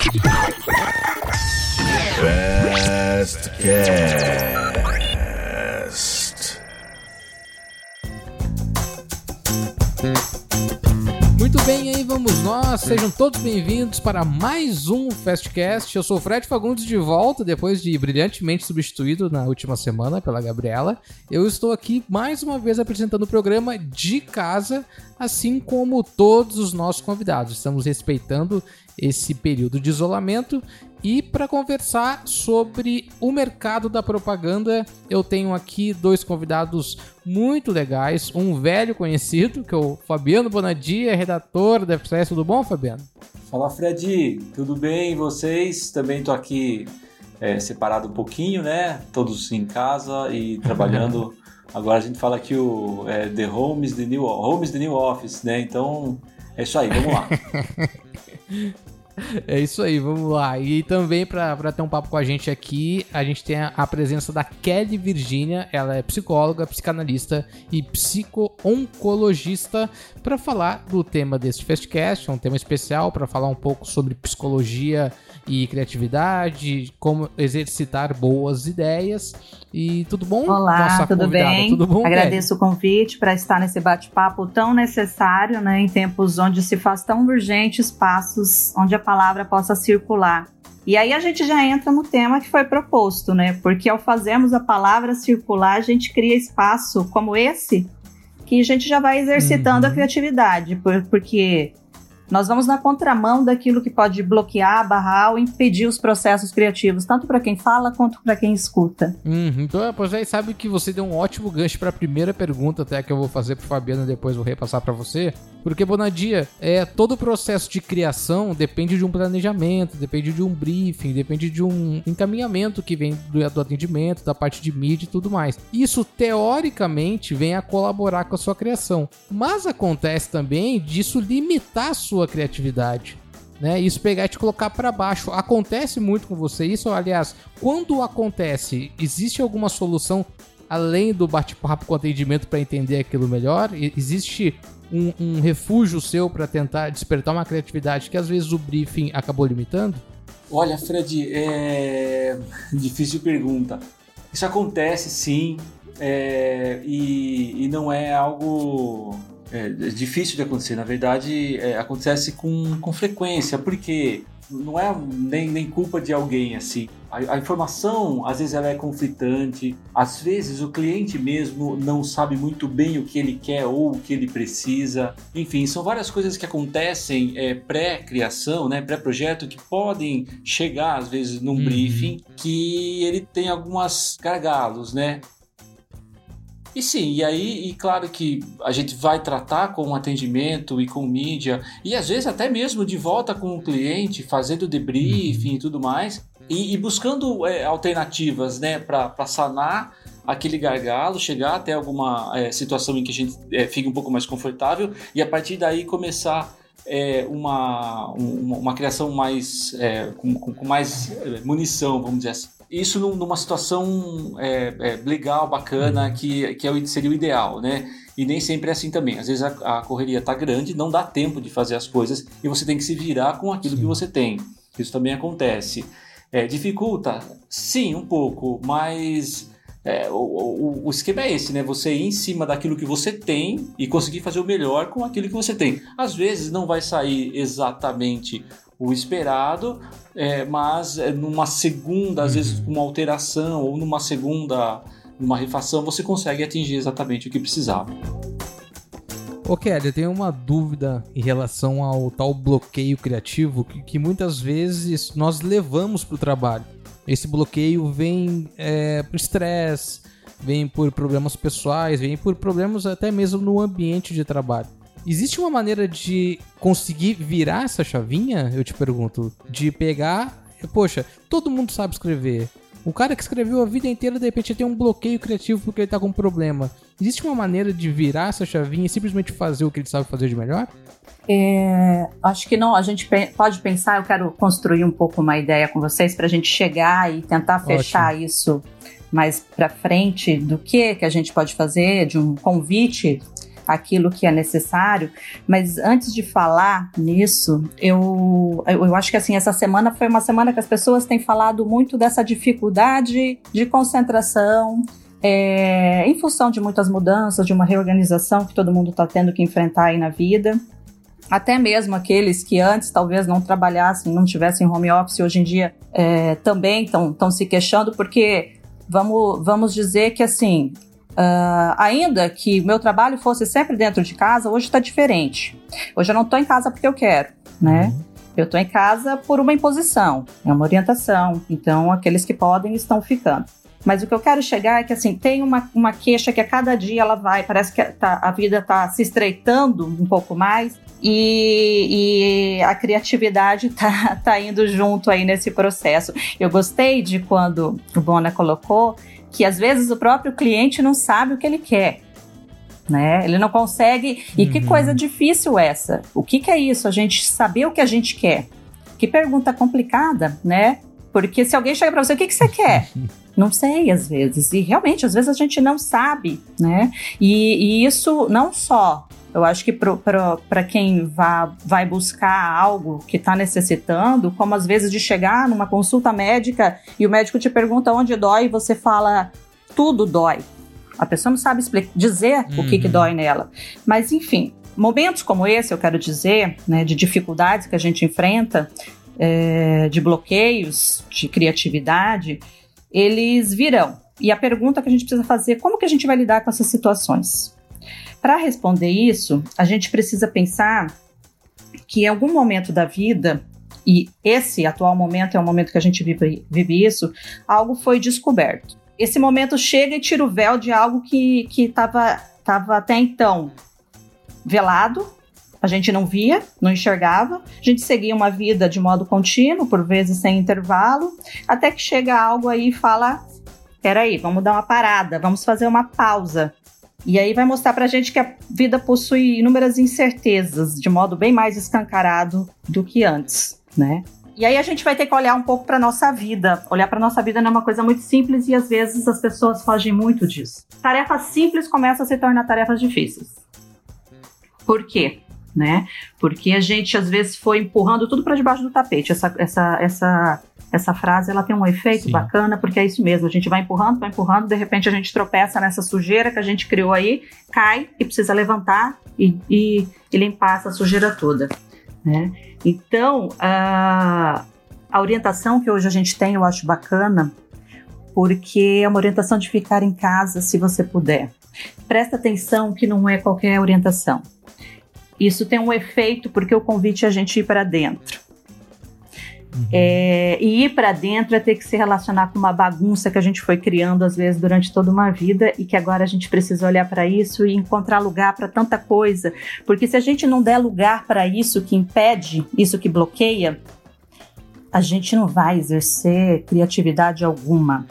Fast Muito bem, aí vamos nós. Sejam todos bem-vindos para mais um Fastcast. Eu sou o Fred Fagundes de volta, depois de brilhantemente substituído na última semana pela Gabriela. Eu estou aqui mais uma vez apresentando o programa de casa, assim como todos os nossos convidados. Estamos respeitando esse período de isolamento e para conversar sobre o mercado da propaganda, eu tenho aqui dois convidados muito legais. Um velho conhecido, que é o Fabiano Bonadia, redator da FCS. Tudo bom, Fabiano? Fala, Fred. Tudo bem? Vocês? Também estou aqui é, separado um pouquinho, né? Todos em casa e trabalhando. Agora a gente fala que o é, The Home is the New, Home is the New Office, né? Então é isso aí, vamos lá. É isso aí, vamos lá. E também para ter um papo com a gente aqui, a gente tem a, a presença da Kelly Virginia. Ela é psicóloga, psicanalista e psico-oncologista para falar do tema deste Festcast, é um tema especial para falar um pouco sobre psicologia e criatividade, como exercitar boas ideias. E tudo bom? Olá, Nossa tudo convidada. bem? Tudo bom? Agradeço Kelly? o convite para estar nesse bate-papo tão necessário, né, em tempos onde se faz tão urgente espaços onde a palavra possa circular. E aí a gente já entra no tema que foi proposto, né? Porque ao fazermos a palavra circular, a gente cria espaço como esse que a gente já vai exercitando uhum. a criatividade, porque nós vamos na contramão daquilo que pode bloquear, barrar ou impedir os processos criativos, tanto para quem fala quanto para quem escuta. Uhum. Então, pois aí sabe que você deu um ótimo gancho para a primeira pergunta, até que eu vou fazer para Fabiano e depois vou repassar para você. Porque, Bonadia, é, todo o processo de criação depende de um planejamento, depende de um briefing, depende de um encaminhamento que vem do, do atendimento, da parte de mídia e tudo mais. Isso, teoricamente, vem a colaborar com a sua criação. Mas acontece também disso limitar a sua sua criatividade. Né? Isso pegar e te colocar para baixo. Acontece muito com você isso? Aliás, quando acontece, existe alguma solução além do bate-papo com atendimento para entender aquilo melhor? Existe um, um refúgio seu para tentar despertar uma criatividade que às vezes o briefing acabou limitando? Olha, Fred, é difícil pergunta. Isso acontece sim, é... e, e não é algo é, é, difícil de acontecer. Na verdade, é, acontece com, com frequência, porque não é nem, nem culpa de alguém assim. A, a, informação, às vezes, ela é conflitante. Às vezes, o cliente mesmo não sabe muito bem o que ele quer ou o que ele precisa. Enfim, são várias coisas que acontecem é, pré-criação, né, pré-projeto, que podem chegar, às vezes, num uhum. briefing que ele tem algumas gargalos, né? E sim, e aí, e claro que a gente vai tratar com atendimento e com mídia, e às vezes até mesmo de volta com o cliente, fazendo debriefing e tudo mais, e, e buscando é, alternativas né, para sanar aquele gargalo, chegar até alguma é, situação em que a gente é, fique um pouco mais confortável, e a partir daí começar é, uma, uma, uma, criação mais é, com, com, mais é, munição, vamos dizer assim isso numa situação é, é, legal, bacana, que, que é seria o ideal, né? E nem sempre é assim também. Às vezes a, a correria está grande, não dá tempo de fazer as coisas e você tem que se virar com aquilo Sim. que você tem. Isso também acontece. É, dificulta? Sim, um pouco, mas é, o, o, o, esquema é esse, né? Você ir em cima daquilo que você tem e conseguir fazer o melhor com aquilo que você tem. Às vezes não vai sair exatamente o esperado, é, mas é, numa segunda, às vezes com uma alteração ou numa segunda, numa refação, você consegue atingir exatamente o que precisava. Ô Kelly, eu tenho uma dúvida em relação ao tal bloqueio criativo que, que muitas vezes nós levamos para o trabalho. Esse bloqueio vem é, por estresse, vem por problemas pessoais, vem por problemas até mesmo no ambiente de trabalho. Existe uma maneira de conseguir virar essa chavinha, eu te pergunto? De pegar. Poxa, todo mundo sabe escrever. O cara que escreveu a vida inteira, de repente, tem um bloqueio criativo porque ele tá com um problema. Existe uma maneira de virar essa chavinha e simplesmente fazer o que ele sabe fazer de melhor? É, acho que não. A gente pode pensar, eu quero construir um pouco uma ideia com vocês para a gente chegar e tentar fechar Ótimo. isso mais para frente do que que a gente pode fazer, de um convite aquilo que é necessário. Mas antes de falar nisso, eu, eu acho que assim, essa semana foi uma semana que as pessoas têm falado muito dessa dificuldade de concentração, é, em função de muitas mudanças, de uma reorganização que todo mundo está tendo que enfrentar aí na vida. Até mesmo aqueles que antes talvez não trabalhassem, não tivessem home office, hoje em dia é, também estão se queixando, porque vamos, vamos dizer que assim, Uh, ainda que meu trabalho fosse sempre dentro de casa, hoje está diferente. Hoje eu não estou em casa porque eu quero, né? Uhum. Eu estou em casa por uma imposição, é uma orientação. Então, aqueles que podem estão ficando. Mas o que eu quero chegar é que assim, tem uma, uma queixa que a cada dia ela vai, parece que tá, a vida está se estreitando um pouco mais e, e, a criatividade está tá indo junto aí nesse processo. Eu gostei de quando o Bona colocou que às vezes o próprio cliente não sabe o que ele quer. Né? Ele não consegue. E uhum. que coisa difícil essa. O que, que é isso? A gente saber o que a gente quer. Que pergunta complicada, né? Porque se alguém chega para você, o que, que você quer? Não sei, às vezes. E realmente, às vezes a gente não sabe, né? E, e isso não só eu acho que para quem vá, vai buscar algo que está necessitando, como às vezes de chegar numa consulta médica e o médico te pergunta onde dói e você fala tudo dói. A pessoa não sabe explicar, dizer uhum. o que, que uhum. dói nela. Mas enfim, momentos como esse, eu quero dizer, né, de dificuldades que a gente enfrenta, é, de bloqueios, de criatividade, eles virão. E a pergunta que a gente precisa fazer, como que a gente vai lidar com essas situações? Para responder isso, a gente precisa pensar que em algum momento da vida, e esse atual momento é o momento que a gente vive, vive isso, algo foi descoberto. Esse momento chega e tira o véu de algo que estava tava até então velado, a gente não via, não enxergava, a gente seguia uma vida de modo contínuo, por vezes sem intervalo, até que chega algo aí e fala: peraí, vamos dar uma parada, vamos fazer uma pausa. E aí vai mostrar pra gente que a vida possui inúmeras incertezas, de modo bem mais escancarado do que antes, né? E aí a gente vai ter que olhar um pouco para nossa vida. Olhar para nossa vida não é uma coisa muito simples e às vezes as pessoas fogem muito disso. Tarefas simples começam a se tornar tarefas difíceis. Por quê? Né? Porque a gente às vezes foi empurrando tudo para debaixo do tapete. Essa, essa, essa, essa frase ela tem um efeito Sim. bacana, porque é isso mesmo. A gente vai empurrando, vai empurrando, de repente a gente tropeça nessa sujeira que a gente criou aí, cai e precisa levantar e, e, e limpar essa sujeira toda. Né? Então, a, a orientação que hoje a gente tem eu acho bacana, porque é uma orientação de ficar em casa se você puder. Presta atenção que não é qualquer orientação. Isso tem um efeito porque o convite é a gente ir para dentro. Uhum. É, e ir para dentro é ter que se relacionar com uma bagunça que a gente foi criando às vezes durante toda uma vida e que agora a gente precisa olhar para isso e encontrar lugar para tanta coisa, porque se a gente não der lugar para isso que impede, isso que bloqueia, a gente não vai exercer criatividade alguma.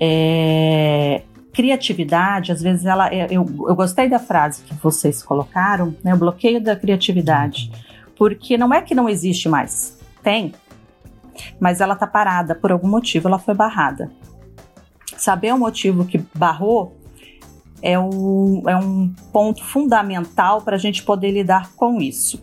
É, criatividade, às vezes ela. Eu, eu gostei da frase que vocês colocaram, né? O bloqueio da criatividade. Porque não é que não existe mais. Tem. Mas ela tá parada por algum motivo, ela foi barrada. Saber o motivo que barrou é um, é um ponto fundamental para a gente poder lidar com isso.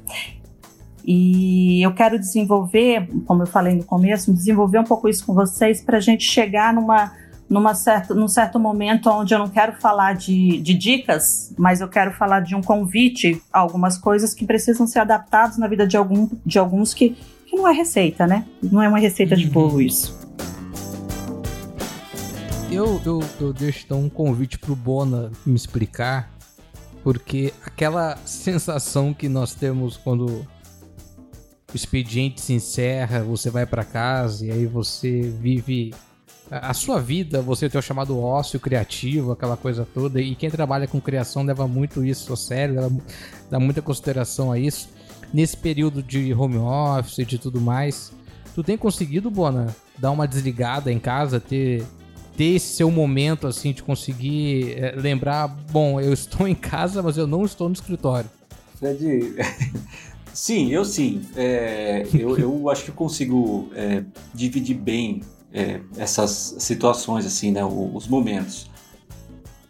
E eu quero desenvolver, como eu falei no começo, desenvolver um pouco isso com vocês para a gente chegar numa, numa certa, num certo momento onde eu não quero falar de, de dicas, mas eu quero falar de um convite a algumas coisas que precisam ser adaptadas na vida de, algum, de alguns que, que não é receita, né? Não é uma receita de bolo isso. Eu, eu, eu deixo então um convite pro Bona me explicar, porque aquela sensação que nós temos quando o expediente se encerra, você vai para casa e aí você vive a sua vida, você ter o chamado ócio criativo, aquela coisa toda, e quem trabalha com criação leva muito isso a sério, leva, dá muita consideração a isso. Nesse período de home office e de tudo mais, tu tem conseguido, Bona, dar uma desligada em casa, ter, ter esse seu momento, assim, de conseguir é, lembrar, bom, eu estou em casa, mas eu não estou no escritório. Fred, sim, eu sim. É, eu, eu acho que consigo é, dividir bem é, essas situações, assim, né, os momentos.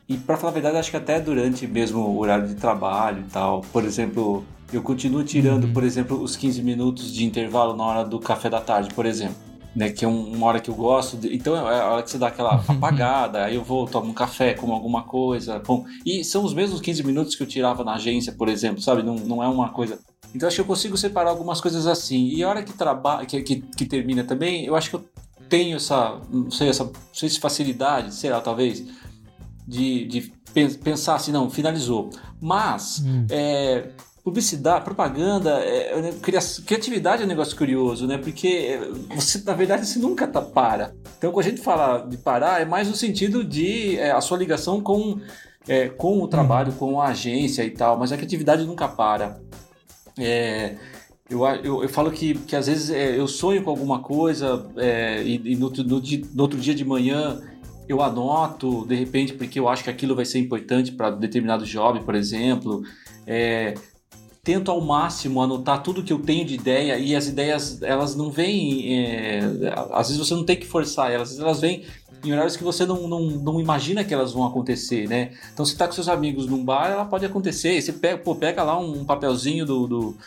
E para falar a verdade, acho que até durante mesmo o horário de trabalho e tal, por exemplo, eu continuo tirando, uhum. por exemplo, os 15 minutos de intervalo na hora do café da tarde, por exemplo. Né, que é uma hora que eu gosto. De, então é a hora que você dá aquela uhum. apagada, aí eu vou, tomo um café, como alguma coisa. Bom, e são os mesmos 15 minutos que eu tirava na agência, por exemplo, sabe? Não, não é uma coisa. Então acho que eu consigo separar algumas coisas assim. E a hora que trabalha, que, que, que termina também, eu acho que eu tenho essa, não sei, essa não sei se facilidade, sei lá, talvez, de, de pensar assim, não, finalizou. Mas, hum. é, publicidade, propaganda, é, é criatividade é um negócio curioso, né? Porque você, na verdade, você nunca tá, para. Então, quando a gente fala de parar, é mais no sentido de é, a sua ligação com, é, com o trabalho, uhum. com a agência e tal, mas a criatividade nunca para. É, eu, eu, eu, falo que, que às vezes é, eu sonho com alguma coisa é, e, e no, no, no, outro dia de manhã eu anoto, de repente, porque eu acho que aquilo vai ser importante para determinado job, por exemplo. É, tento ao máximo anotar tudo que eu tenho de ideia e as ideias elas não vêm é, às vezes você não tem que forçar elas, às vezes elas vêm em horários que você não, não, não imagina que elas vão acontecer, né? Então, você está com seus amigos num bar, ela pode acontecer. Você pega, pô, pega lá um papelzinho do, do,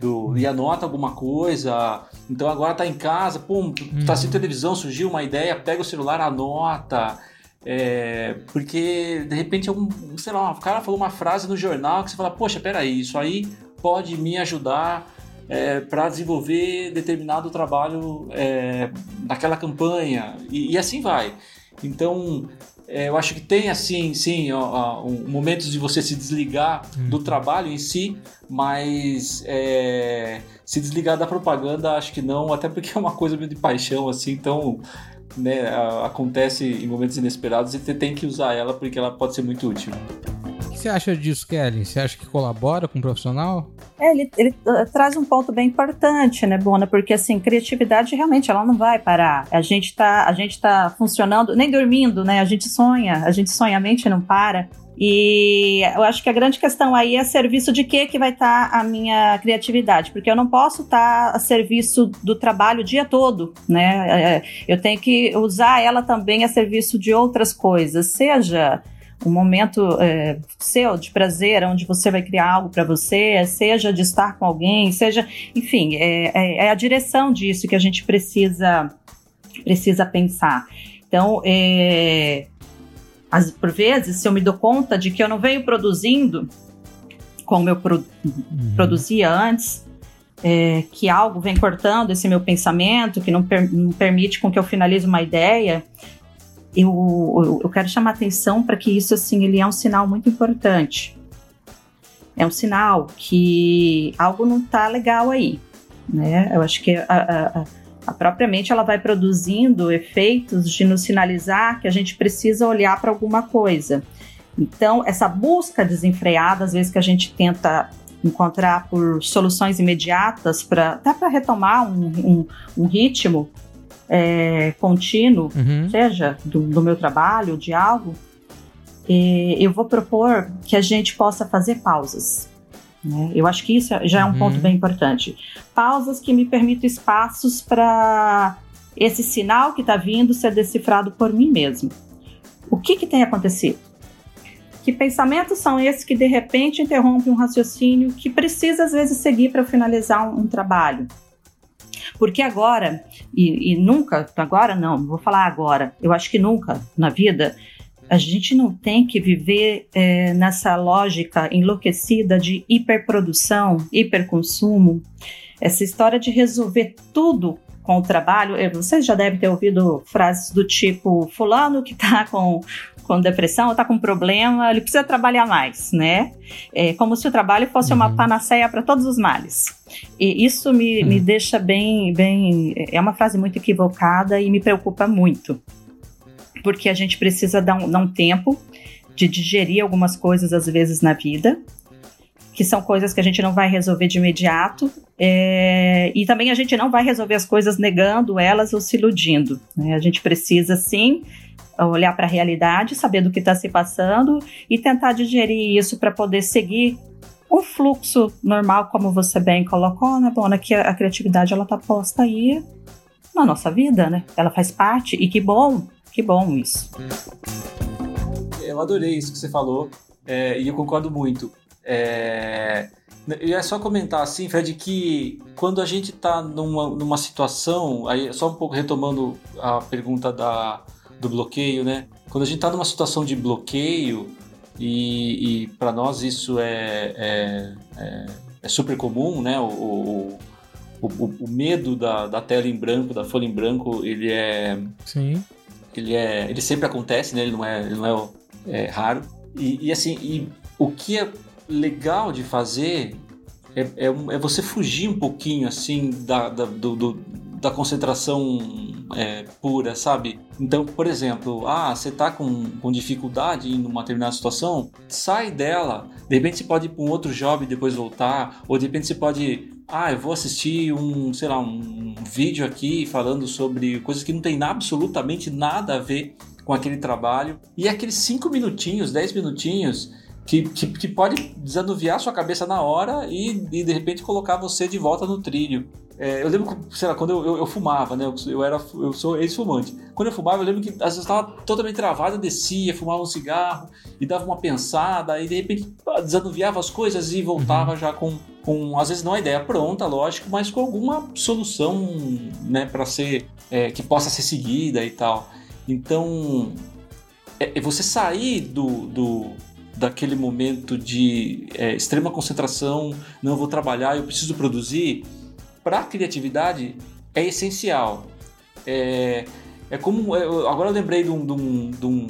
do, e anota alguma coisa. Então, agora tá em casa, pô, tá sem uhum. televisão, surgiu uma ideia, pega o celular, anota. É, porque de repente algum, sei lá, o cara falou uma frase no jornal que você fala, poxa, peraí, isso aí pode me ajudar é, para desenvolver determinado trabalho é, naquela campanha e, e, assim vai. Então é, eu acho que tem assim, sim, ó, ó, um, momentos de você se desligar hum. do trabalho em si, mas é, se desligar da propaganda acho que não, até porque é uma coisa meio de paixão assim, então né, acontece em momentos inesperados e você tem que usar ela porque ela pode ser muito útil você acha disso, Kelly? Você acha que colabora com o profissional? É, ele, ele uh, traz um ponto bem importante, né, Bona? Porque assim, criatividade realmente ela não vai parar. A gente tá, a gente tá funcionando, nem dormindo, né? A gente sonha, a gente sonha, a mente não para. E eu acho que a grande questão aí é serviço de que que vai estar tá a minha criatividade, porque eu não posso estar tá a serviço do trabalho o dia todo, né? É, eu tenho que usar ela também a serviço de outras coisas, seja um momento é, seu de prazer, onde você vai criar algo para você, seja de estar com alguém, seja, enfim, é, é, é, a direção disso que a gente precisa precisa pensar. Então, é, as, por vezes, se eu me dou conta de que eu não venho produzindo como eu pro, uhum. produzia antes, é, que algo vem cortando esse meu pensamento, que não, per, não permite com que eu finalize uma ideia, eu, eu quero chamar atenção para que isso assim ele é um sinal muito importante. É um sinal que algo não está legal aí, né? Eu acho que a, a, a própria mente ela vai produzindo efeitos de nos sinalizar que a gente precisa olhar para alguma coisa. Então, essa busca desenfreada, às vezes que a gente tenta encontrar por soluções imediatas para até para retomar um, um, um ritmo, é, contínuo, uhum. seja do, do, meu trabalho, de algo, eu vou propor que a gente possa fazer pausas. Né? Eu acho que isso já é um uhum. ponto bem importante. Pausas que me permitam espaços para esse sinal que está vindo ser decifrado por mim mesmo. O que, que tem acontecido? Que pensamentos são esses que de repente interrompem um raciocínio que precisa às vezes seguir para finalizar um, um trabalho? Porque agora, e, e nunca, agora não, vou falar agora, eu acho que nunca na vida a gente não tem que viver é, nessa lógica enlouquecida de hiperprodução, hiperconsumo, essa história de resolver tudo com o trabalho. Vocês já devem ter ouvido frases do tipo: Fulano que está com com depressão, está com problema, ele precisa trabalhar mais, né? É como se o trabalho fosse uhum. uma panaceia para todos os males. E isso me, uhum. me deixa bem, bem. É uma frase muito equivocada e me preocupa muito. Porque a gente precisa dar um, dar um tempo de digerir algumas coisas, às vezes, na vida, que são coisas que a gente não vai resolver de imediato, é, e também a gente não vai resolver as coisas negando elas ou se iludindo. Né? A gente precisa, sim, olhar para a realidade, saber do que está se passando e tentar digerir isso para poder seguir um fluxo normal, como você bem colocou, né, Bona? Que a, a criatividade ela está posta aí na nossa vida, né? Ela faz parte e que bom, que bom isso. eu adorei isso que você falou é, e eu concordo muito. É, eu ia só comentar assim, Fred, que quando a gente está numa, numa situação, aí só um pouco retomando a pergunta da, do bloqueio, né? Quando a gente está numa situação de bloqueio, e, e para nós isso é, é, é, é, super comum, né? O, o, o, o, medo da, da tela em branco, da folha em branco, ele é. Sim. Ele, é, ele sempre acontece, né? Ele não é, ele não é, é raro. E, e assim, e o que é legal de fazer é, é, é, você fugir um pouquinho assim da, da, do, do, da concentração é, pura, sabe? Então, por exemplo, ah, você tá com, com dificuldade em uma determinada situação, sai dela. De repente você pode ir para um outro job e depois voltar, ou de repente você pode, ah, eu vou assistir um, sei lá, um vídeo aqui falando sobre coisas que não tem absolutamente nada a ver com aquele trabalho. E aqueles 5 minutinhos, 10 minutinhos, que, que, que, pode desanuviar sua cabeça na hora e, e, de repente colocar você de volta no trilho. É, eu lembro, sei lá, quando eu, eu, eu fumava, né? Eu, eu, era, eu sou ex-fumante. Quando eu fumava, eu lembro que às vezes eu estava totalmente travado, eu descia, fumava um cigarro e dava uma pensada e de repente desanuviava as coisas e voltava uhum. já com, com, às vezes não a ideia pronta, lógico, mas com alguma solução, né, para ser, é, que possa ser seguida e tal. Então, é, é você sair do, do daquele momento de é, extrema concentração, não vou trabalhar, eu preciso produzir, para a criatividade é essencial. É, é como. É, agora eu lembrei de um, de, um, de, um,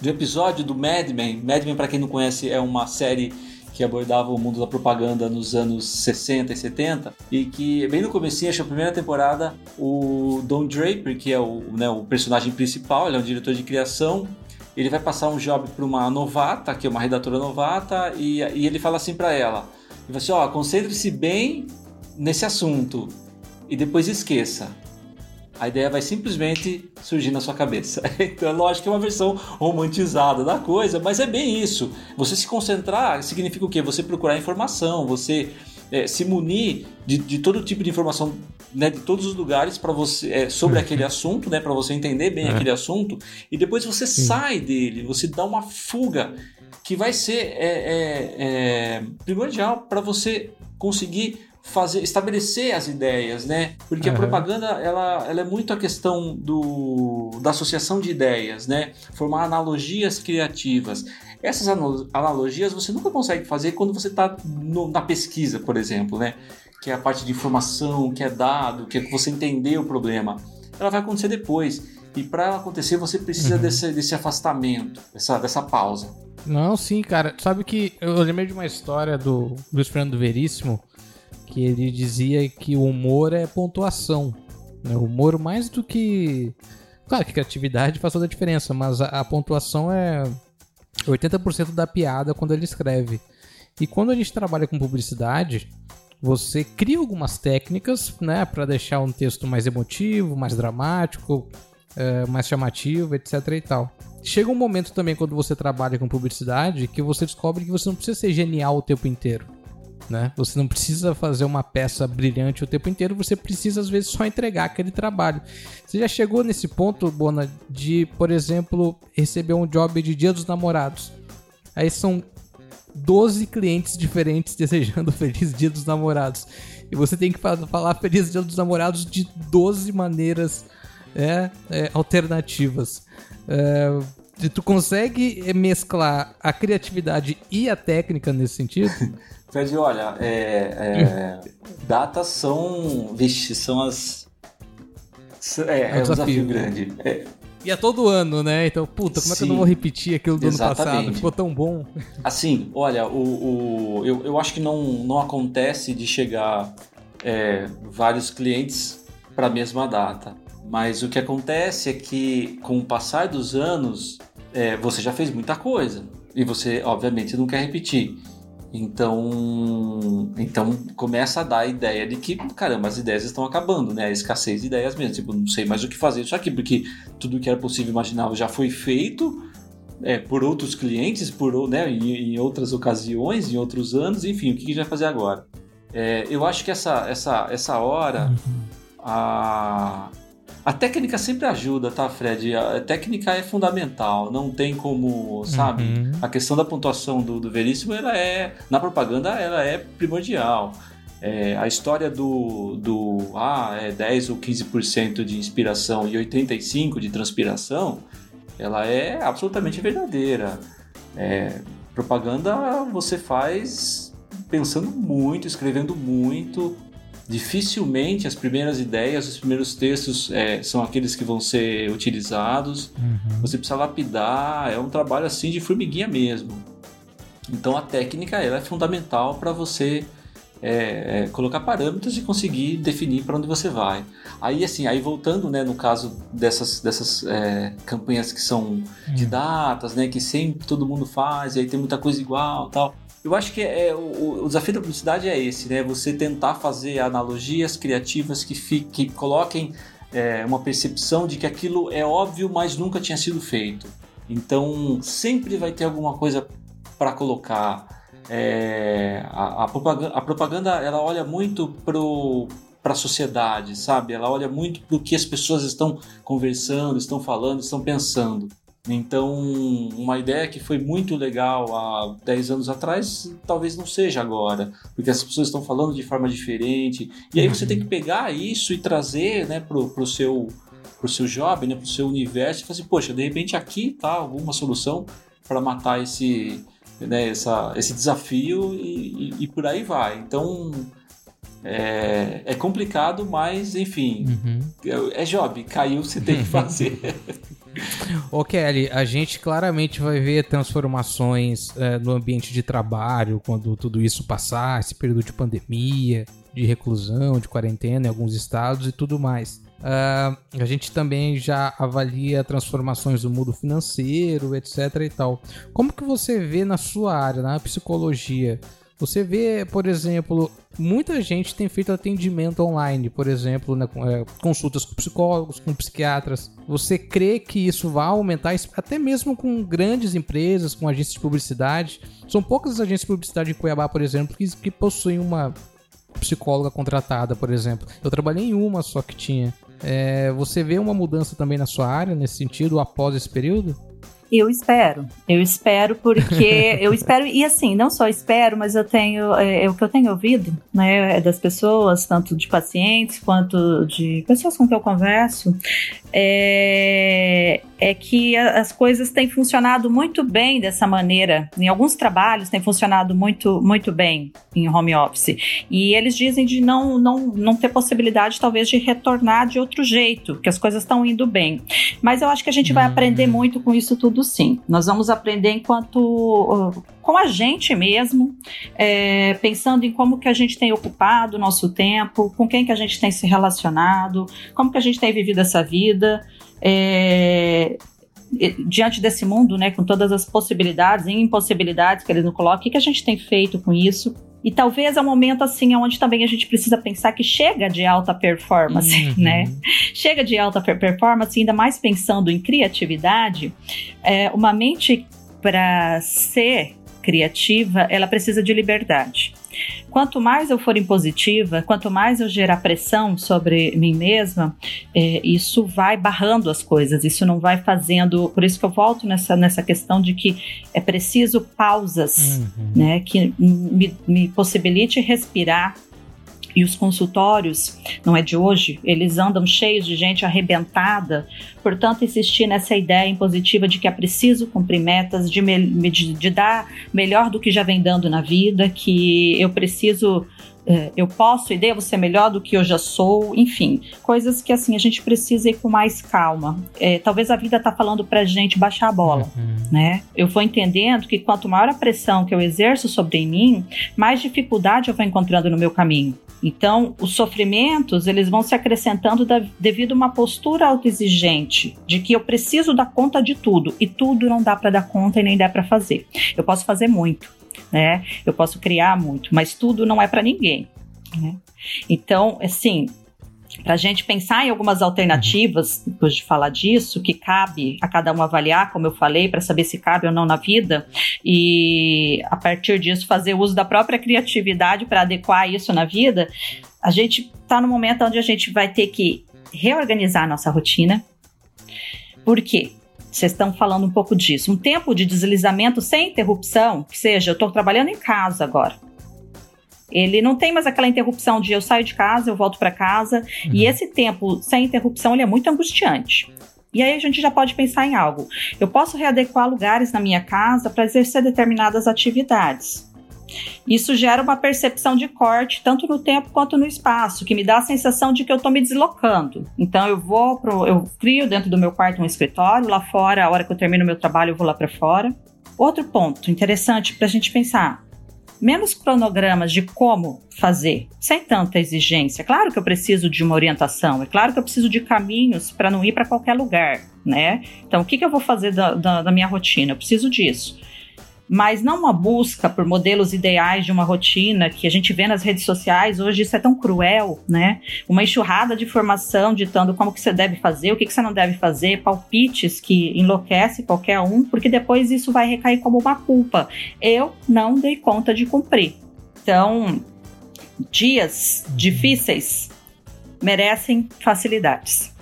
de um episódio do Mad Men. Mad Men, para quem não conhece, é uma série que abordava o mundo da propaganda nos anos 60 e 70 e que bem no comecinho, acho que a primeira temporada, o Don Draper, que é o, né, o personagem principal, ele é um diretor de criação, ele vai passar um job para uma novata, que é uma redatora novata, e, e ele fala assim para ela: ele fala assim, ó, concentre-se bem nesse assunto e depois esqueça. A ideia vai simplesmente surgir na sua cabeça. Então, é lógico que é uma versão romantizada da coisa, mas é bem isso. Você se concentrar significa o quê? Você procurar informação, você é, se munir de, de, todo tipo de informação né, de todos os lugares para você é, sobre aquele assunto, né, para você entender bem é. aquele assunto e depois você Sim. sai dele, você dá uma fuga que vai ser é, é, é primordial para você conseguir fazer estabelecer as ideias, né? Porque uhum. a propaganda ela, ela é muito a questão do, da associação de ideias, né? Formar analogias criativas. Essas analogias você nunca consegue fazer quando você está na pesquisa, por exemplo, né? Que é a parte de informação, que é dado, que é você entender o problema. Ela vai acontecer depois. E para ela acontecer, você precisa uhum. desse, desse afastamento, dessa, dessa pausa. Não, sim, cara. Sabe que eu lembrei de uma história do Luiz Fernando Veríssimo, que ele dizia que o humor é pontuação. Né? O humor mais do que. Claro que criatividade faz toda a diferença, mas a, a pontuação é 80% da piada quando ele escreve. E quando a gente trabalha com publicidade, você cria algumas técnicas, né, para deixar um texto mais emotivo, mais dramático, é, mais chamativo, etc e tal. Chega um momento também quando você trabalha com publicidade que você descobre que você não precisa ser genial o tempo inteiro. Né? Você não precisa fazer uma peça brilhante o tempo inteiro, você precisa às vezes só entregar aquele trabalho. Você já chegou nesse ponto, Bona, de, por exemplo, receber um job de Dia dos Namorados. Aí são 12 clientes diferentes desejando Feliz Dia dos Namorados. E você tem que falar Feliz Dia dos Namorados de 12 maneiras é, é, alternativas. É, tu consegue mesclar a criatividade e a técnica nesse sentido? Fred, olha, é, é, datas são. Vixe, são as. É, é, um, é um desafio, grande. É. E é todo ano, né? Então, puta, como Sim, é que eu não vou repetir aquilo do exatamente. ano passado? Ficou tão bom. Assim, olha, o, o, eu, eu acho que não, não acontece de chegar é, vários clientes para a mesma data. Mas o que acontece é que, com o passar dos anos, é, você já fez muita coisa. E você, obviamente, não quer repetir. Então, então começa a dar a ideia de que, caramba, as ideias estão acabando, né? A escassez de ideias mesmo. Tipo, não sei mais o que fazer isso aqui, porque tudo que era possível imaginar já foi feito é, por outros clientes, por, né, em, em, outras ocasiões, em outros anos, enfim, o que a gente vai fazer agora? É, eu acho que essa, essa, essa hora, uhum. a, A técnica sempre ajuda, tá, Fred? A técnica é fundamental, não tem como, sabe? Uhum. A questão da pontuação do, do Veríssimo, ela é, na propaganda, ela é primordial. É, a história do, do ah, é 10 ou 15% de inspiração e 85% de transpiração, ela é absolutamente verdadeira. É, propaganda você faz pensando muito, escrevendo muito. Dificilmente as primeiras ideias, os primeiros textos é, são aqueles que vão ser utilizados. Uhum. Você precisa lapidar, é um trabalho assim de formiguinha mesmo. Então a técnica ela é fundamental para você é, é, colocar parâmetros e conseguir definir para onde você vai. Aí, assim, aí voltando, né, no caso dessas, dessas é, campanhas que são de hum. datas, né, que sempre todo mundo faz, e aí tem muita coisa igual tal. Eu acho que é, o, o, desafio da publicidade é esse, né? Você tentar fazer analogias criativas que, que coloquem é, uma percepção de que aquilo é óbvio, mas nunca tinha sido feito. Então, sempre vai ter alguma coisa para colocar é, a, a, propaganda, a, propaganda, ela olha muito para a sociedade, sabe? Ela olha muito para o que as pessoas estão conversando, estão falando, estão pensando. Então, uma ideia que foi muito legal há 10 anos atrás, talvez não seja agora, porque as pessoas estão falando de forma diferente. E aí você tem que pegar isso e trazer né, para o seu, pro seu job, né, para o seu universo, e fazer, assim, poxa, de repente aqui tá alguma solução para matar esse, né, essa, esse desafio e, e, e, por aí vai. Então é, é complicado, mas enfim, uhum. é, é job, caiu, você tem que fazer. Ô Kelly, a gente claramente vai ver transformações é, no ambiente de trabalho quando tudo isso passar, esse período de pandemia, de reclusão, de quarentena em alguns estados e tudo mais. Uh, a gente também já avalia transformações do mundo financeiro, etc e tal. Como que você vê na sua área, na psicologia? Você vê, por exemplo, muita gente tem feito atendimento online, por exemplo, né, é, consultas com psicólogos, com psiquiatras. Você crê que isso vai aumentar, até mesmo com grandes empresas, com agências de publicidade? São poucas as agências de publicidade em Cuiabá, por exemplo, que, que possuem uma psicóloga contratada, por exemplo. Eu trabalhei em uma só que tinha. É, você vê uma mudança também na sua área nesse sentido após esse período? Eu espero, eu espero porque eu espero e assim não só espero, mas eu tenho é, é, o que eu tenho ouvido, né, é das pessoas, tanto de pacientes quanto de pessoas com quem eu converso, é, é que as coisas têm funcionado muito bem dessa maneira. Em alguns trabalhos tem funcionado muito muito bem em home office e eles dizem de não não não ter possibilidade talvez de retornar de outro jeito, que as coisas estão indo bem. Mas eu acho que a gente vai uhum. aprender muito com isso tudo sim. Nós vamos aprender enquanto com a gente mesmo, é, pensando em como que a gente tem ocupado o nosso tempo, com quem que a gente tem se relacionado, como que a gente tem vivido essa vida. É, diante desse mundo, né, com todas as possibilidades e impossibilidades que eles nos colocam, o que, que a gente tem feito com isso? E talvez é um momento assim onde também a gente precisa pensar que chega de alta performance, uhum. né? Chega de alta performance, ainda mais pensando em criatividade, é, uma mente para ser criativa, ela precisa de liberdade. Quanto mais eu for impositiva, quanto mais eu gerar pressão sobre mim mesma, é, isso vai barrando as coisas, isso não vai fazendo. Por isso que eu volto nessa, nessa questão de que é preciso pausas, uhum. né, que me, me possibilite respirar e os consultórios, não é de hoje, eles andam cheios de gente arrebentada. Portanto, insistir nessa ideia impositiva de que é preciso cumprir metas, de, me, de, de dar melhor do que já vem dando na vida, que eu preciso é, eu posso e devo ser melhor do que eu já sou, enfim, coisas que assim a gente precisa ir com mais calma. É, talvez a vida tá falando pra gente baixar a bola, uhum. né? Eu vou entendendo que quanto maior a pressão que eu exerço sobre mim, mais dificuldade eu vou encontrando no meu caminho. Então, os sofrimentos, eles vão se acrescentando da, devido a uma postura autoexigente, de que eu preciso dar conta de tudo, e tudo não dá para dar conta e nem dá para fazer. Eu posso fazer muito, né? Eu posso criar muito, mas tudo não é para ninguém, né? Então, assim, para a gente pensar em algumas alternativas, depois de falar disso, que cabe a cada um avaliar, como eu falei, para saber se cabe ou não na vida, e a partir disso fazer uso da própria criatividade para adequar isso na vida, a gente está no momento onde a gente vai ter que reorganizar a nossa rotina. Por quê? Vocês estão falando um pouco disso. Um tempo de deslizamento sem interrupção, que seja, eu estou trabalhando em casa agora. Ele não tem mais aquela interrupção de eu saio de casa, eu volto para casa. Uhum. E esse tempo sem interrupção ele é muito angustiante. E aí a gente já pode pensar em algo. Eu posso readequar lugares na minha casa para exercer determinadas atividades. Isso gera uma percepção de corte, tanto no tempo quanto no espaço, que me dá a sensação de que eu estou me deslocando. Então eu vou pro, eu crio dentro do meu quarto um escritório, lá fora, a hora que eu termino meu trabalho, eu vou lá para fora. Outro ponto interessante para a gente pensar: menos cronogramas de como fazer, sem tanta exigência. Claro que eu preciso de uma orientação, é claro que eu preciso de caminhos para não ir para qualquer lugar, né? Então, o que, que eu vou fazer da, da, da minha rotina? Eu preciso disso mas não uma busca por modelos ideais de uma rotina que a gente vê nas redes sociais. Hoje isso é tão cruel, né? Uma enxurrada de informação ditando como que você deve fazer, o que, que você não deve fazer, palpites que enlouquece qualquer um, porque depois isso vai recair como uma culpa. Eu não dei conta de cumprir. Então, dias difíceis merecem facilidades.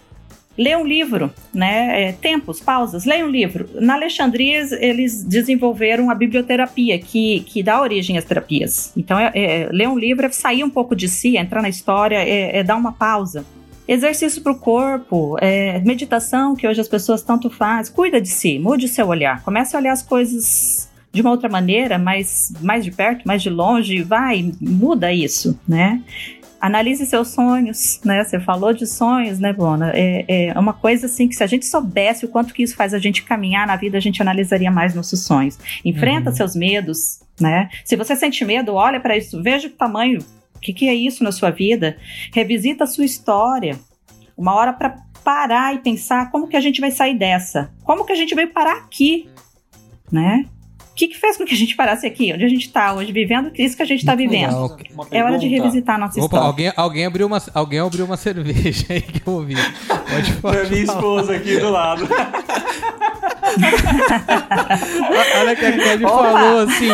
Lê um livro, né? É, tempos, pausas, leia um livro. Na Alexandria, eles desenvolveram a biblioterapia, que, que dá origem às terapias. Então, é, é, ler um livro é sair um pouco de si, entrar na história, é, é dar uma pausa. Exercício para o corpo, é, meditação, que hoje as pessoas tanto fazem. Cuida de si, mude o seu olhar. Comece a olhar as coisas de uma outra maneira, mais, mais de perto, mais de longe, vai, muda isso, né? Analise seus sonhos, né? Você falou de sonhos, né, Bona? É, é uma coisa assim que se a gente soubesse o quanto que isso faz a gente caminhar na vida, a gente analisaria mais nossos sonhos. Enfrenta uhum. seus medos, né? Se você sente medo, olha para isso, veja o tamanho, o que, que é isso na sua vida, revisita a sua história. Uma hora para parar e pensar como que a gente vai sair dessa, como que a gente veio parar aqui, né? Que, que fez com que a gente parasse aqui? Onde a gente está hoje, vivendo isso que a gente está vivendo? É hora de revisitar a nossa Opa, história. Alguém, alguém, abriu uma, alguém abriu uma cerveja aí que eu ouvi. Pode falar. É minha esposa aqui do lado. Olha que a Kelly falou assim: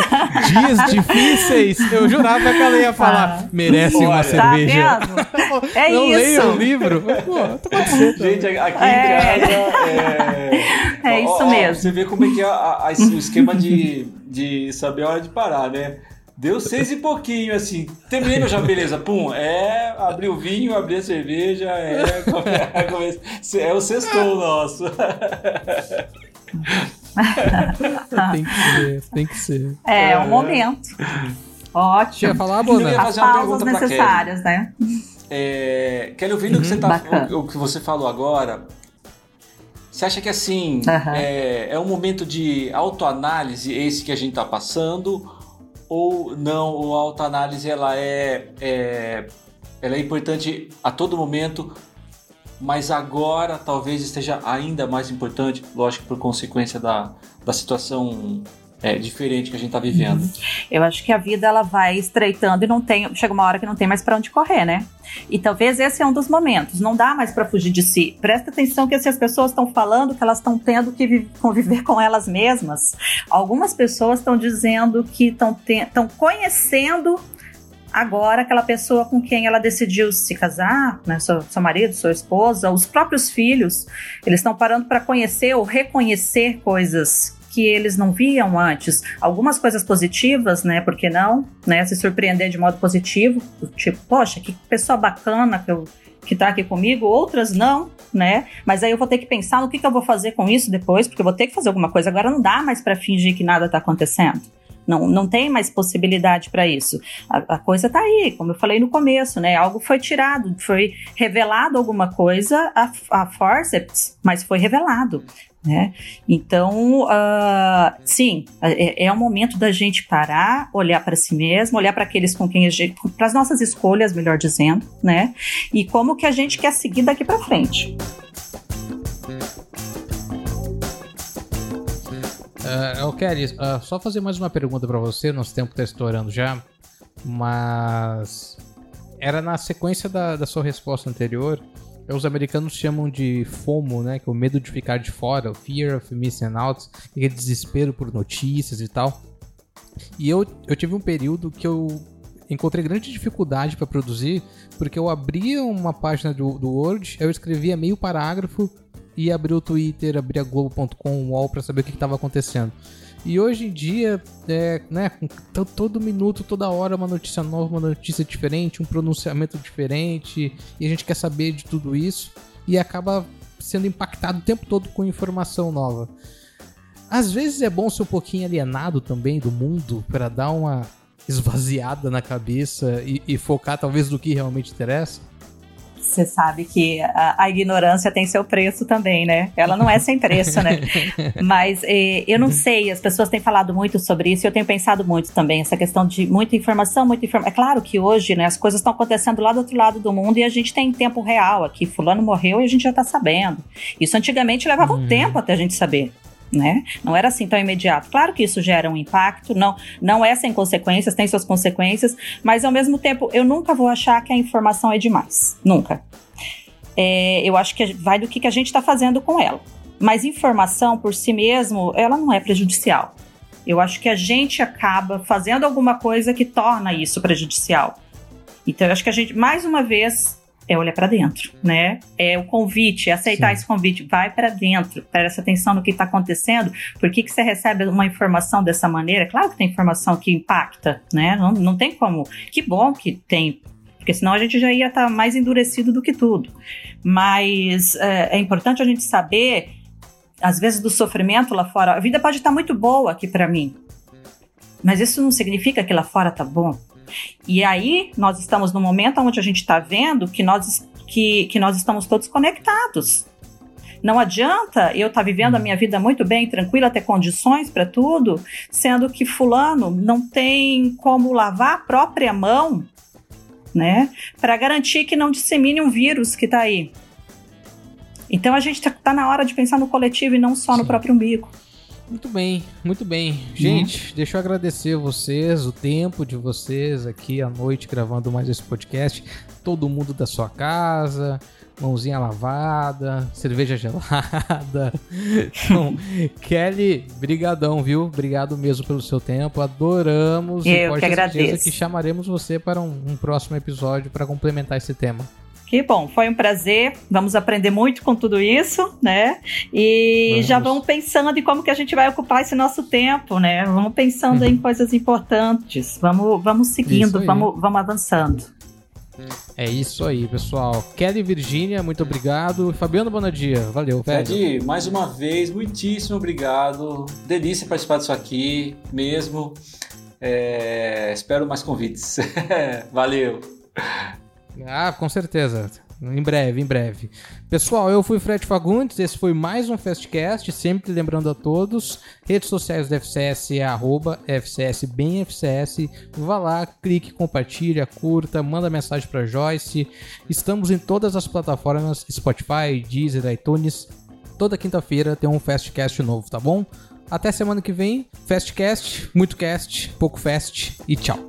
dias difíceis. Eu jurava que ela ia falar, ah. merecem uma cerveja. Tá é Não isso. leia o livro. Pô, tá Gente, aqui é. em casa é. É isso ó, mesmo. Você vê como é que é a, a, o esquema de, de saber a hora de parar, né? Deu seis e pouquinho, assim. Terminei meu já, beleza. Pum, é abrir o vinho, abrir a cerveja, é, é, é o sextou nosso. tem que ser, tem que ser. É, é um momento. Ótimo. Quer falar, Bona? Eu As pausas necessárias, né? É, Kelly, ouvindo uhum, o, que você tá, o, o, que você falou agora, você acha que assim uhum. é, é um momento de autoanálise esse que a gente está passando? Ou não, a autoanálise ela é, é, ela é importante a todo momento, mas agora talvez esteja ainda mais importante, lógico, por consequência da, da situação é, diferente que a gente está vivendo. Eu acho que a vida ela vai estreitando e não tem, chega uma hora que não tem mais para onde correr, né? E talvez esse é um dos momentos. Não dá mais para fugir de si. Presta atenção que se as pessoas estão falando que elas estão tendo que conviver com elas mesmas. Algumas pessoas estão dizendo que estão conhecendo agora aquela pessoa com quem ela decidiu se casar, né, seu, seu marido, sua esposa, os próprios filhos, eles estão parando para conhecer ou reconhecer coisas que eles não viam antes. Algumas coisas positivas, né? Por que não? Né? Se surpreender de modo positivo, tipo, poxa, que pessoa bacana que eu que tá aqui comigo, outras não, né? Mas aí eu vou ter que pensar no que, que eu vou fazer com isso depois, porque eu vou ter que fazer alguma coisa. Agora não dá mais para fingir que nada tá acontecendo. Não, não tem mais possibilidade para isso. A, a coisa está aí, como eu falei no começo, né? Algo foi tirado, foi revelado alguma coisa a, a forceps, mas foi revelado. Né? Então, uh, sim, é, é o momento da gente parar, olhar para si mesmo, olhar para aqueles com quem a gente, para as nossas escolhas, melhor dizendo, né? E como que a gente quer seguir daqui para frente. Uh, Kelly, uh, só fazer mais uma pergunta para você, nosso tempo está estourando já, mas era na sequência da, da sua resposta anterior os americanos chamam de FOMO, né? Que é o medo de ficar de fora, o Fear of Missing Out, aquele desespero por notícias e tal. E eu, eu tive um período que eu, encontrei grande dificuldade para produzir, porque eu abria uma página do, do Word, eu escrevia meio parágrafo e abria o Twitter, abria Globo.com, UOL para saber o que estava acontecendo. E hoje em dia, é, né, todo minuto, toda hora uma notícia nova, uma notícia diferente, um pronunciamento diferente, e a gente quer saber de tudo isso e acaba sendo impactado o tempo todo com informação nova. Às vezes é bom ser um pouquinho alienado também do mundo para dar uma esvaziada na cabeça e, e focar talvez no que realmente interessa. Você sabe que a, a, ignorância tem seu preço também, né? Ela não é sem preço, né? Mas eh, eu não sei, as pessoas têm falado muito sobre isso e eu tenho pensado muito também, essa questão de muita informação, muita informação. É claro que hoje, né, as coisas estão acontecendo lá do outro lado do mundo e a gente tem tempo real aqui. Fulano morreu e a gente já tá sabendo. Isso antigamente levava um uhum. tempo até a gente saber né? Não era assim tão imediato. Claro que isso gera um impacto, não, não é sem consequências, tem suas consequências, mas ao mesmo tempo eu nunca vou achar que a informação é demais. Nunca. É, eu acho que vai do que, que a gente está fazendo com ela. Mas informação por si mesmo, ela não é prejudicial. Eu acho que a gente acaba fazendo alguma coisa que torna isso prejudicial. Então, eu acho que a gente, mais uma vez, é olhar para dentro, né? É o convite, é aceitar Sim. esse convite, vai para dentro, presta atenção no que está acontecendo, por que, que você recebe uma informação dessa maneira? Claro que tem informação que impacta, né? Não, não tem como. Que bom que tem, porque senão a gente já ia estar tá mais endurecido do que tudo. Mas é, é importante a gente saber, às vezes, do sofrimento lá fora. A vida pode estar tá muito boa aqui para mim, mas isso não significa que lá fora tá bom. E aí nós estamos no momento onde a gente está vendo que nós, que, que nós estamos todos conectados. Não adianta eu estar tá vivendo a minha vida muito bem, tranquila, ter condições para tudo, sendo que fulano não tem como lavar a própria mão, né, para garantir que não dissemine um vírus que está aí. Então a gente está tá na hora de pensar no coletivo e não só Sim. no próprio umbigo. Muito bem, muito bem. Gente, uhum. deixa eu agradecer vocês, o tempo de vocês aqui à noite gravando mais esse podcast. Todo mundo da sua casa, mãozinha lavada, cerveja gelada. Então, Kelly, brigadão, viu? Obrigado mesmo pelo seu tempo. Adoramos. Eu e pode que agradeço. que chamaremos você para um, um próximo episódio para complementar esse tema. Que bom, foi um prazer. Vamos aprender muito com tudo isso, né? E vamos. já vamos pensando em como que a gente vai ocupar esse nosso tempo, né? Vamos pensando em coisas importantes. Vamos, vamos seguindo, vamos, vamos avançando. É isso aí, pessoal. Kelly Virgínia, muito obrigado. Fabiano Bonadia, valeu, velho. Fred, mais uma vez, muitíssimo obrigado. Delícia participar disso aqui, mesmo. É, espero mais convites. valeu. Ah, com certeza. Em breve, em breve. Pessoal, eu fui Fred Fagundes, esse foi mais um Fastcast, sempre lembrando a todos, redes sociais do FCS é arroba FCS bem FCS, vá lá, clique, compartilha, curta, manda mensagem para Joyce. Estamos em todas as plataformas, Spotify, Deezer, iTunes. Toda quinta-feira tem um Fastcast novo, tá bom? Até semana que vem, Fastcast, muito cast, pouco fast e tchau.